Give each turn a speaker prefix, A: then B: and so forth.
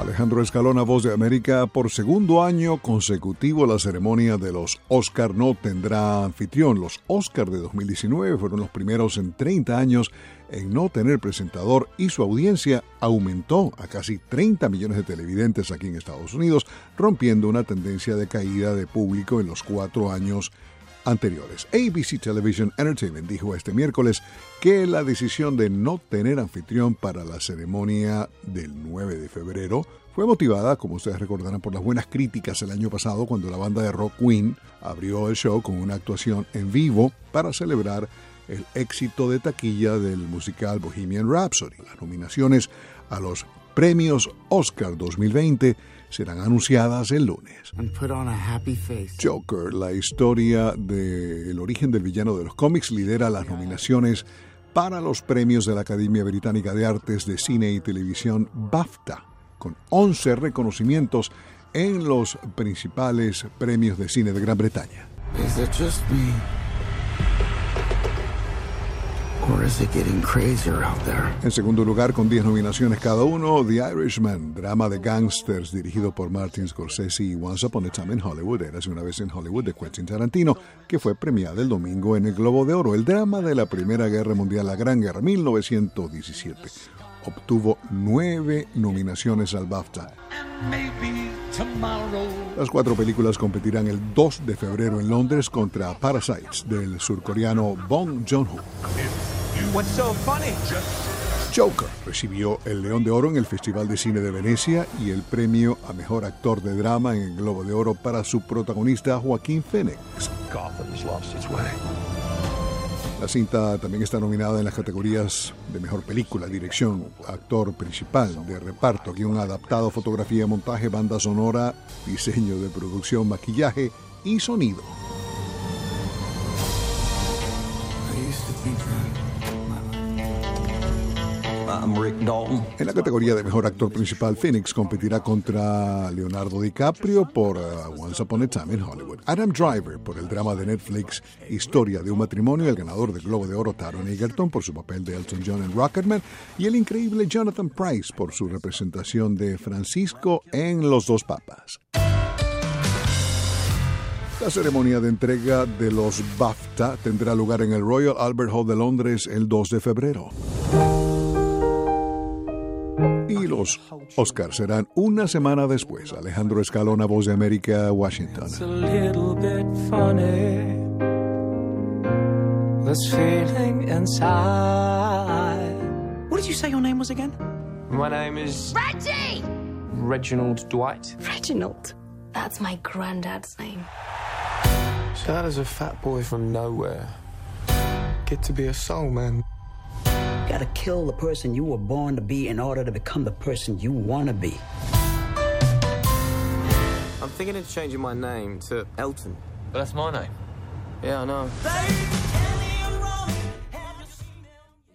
A: Alejandro Escalona, Voz de América, por segundo año consecutivo la ceremonia de los Oscar no tendrá anfitrión. Los Oscar de 2019 fueron los primeros en 30 años en no tener presentador y su audiencia aumentó a casi 30 millones de televidentes aquí en Estados Unidos, rompiendo una tendencia de caída de público en los cuatro años ABC Television Entertainment dijo este miércoles que la decisión de no tener anfitrión para la ceremonia del 9 de febrero fue motivada, como ustedes recordarán, por las buenas críticas el año pasado cuando la banda de rock Queen abrió el show con una actuación en vivo para celebrar el éxito de taquilla del musical Bohemian Rhapsody. Las nominaciones a los premios Oscar 2020 serán anunciadas el lunes. Joker, la historia del origen del villano de los cómics, lidera las nominaciones para los premios de la Academia Británica de Artes de Cine y Televisión BAFTA, con 11 reconocimientos en los principales premios de cine de Gran Bretaña. En segundo lugar, con 10 nominaciones cada uno, The Irishman, drama de gangsters dirigido por Martin Scorsese y Once Upon a Time in Hollywood, Eras una vez en Hollywood de Quentin Tarantino, que fue premiada el domingo en el Globo de Oro, el drama de la Primera Guerra Mundial, la Gran Guerra, 1917. Obtuvo nueve nominaciones al BAFTA. Las cuatro películas competirán el 2 de febrero en Londres contra Parasites del surcoreano Bong Joon-ho. Joker recibió el León de Oro en el Festival de Cine de Venecia y el premio a Mejor Actor de Drama en el Globo de Oro para su protagonista Joaquín Phoenix. La cinta también está nominada en las categorías de Mejor Película, Dirección, Actor Principal, de Reparto, guion adaptado, fotografía, montaje, banda sonora, diseño de producción, maquillaje y sonido. En la categoría de mejor actor principal, Phoenix competirá contra Leonardo DiCaprio por uh, Once Upon a Time in Hollywood. Adam Driver por el drama de Netflix Historia de un matrimonio, el ganador del Globo de Oro Taron Egerton por su papel de Elton John en Rocketman y el increíble Jonathan Price por su representación de Francisco en Los Dos Papas. La ceremonia de entrega de los BAFTA tendrá lugar en el Royal Albert Hall de Londres el 2 de febrero. Y los Oscars serán una semana después. Alejandro Escalona, Voz de América, Washington.
B: It's a little bit funny. This feeling inside.
C: What did you say your name was again?
B: My name is
D: Reggie!
B: Reginald Dwight.
D: Reginald. That's my granddad's name.
B: So how does a fat boy from nowhere get to be a soul man?
E: You gotta kill the person you were born to be in order to become the person you wanna be.
F: I'm thinking of changing my name to Elton.
G: But that's my name.
F: Yeah, I know.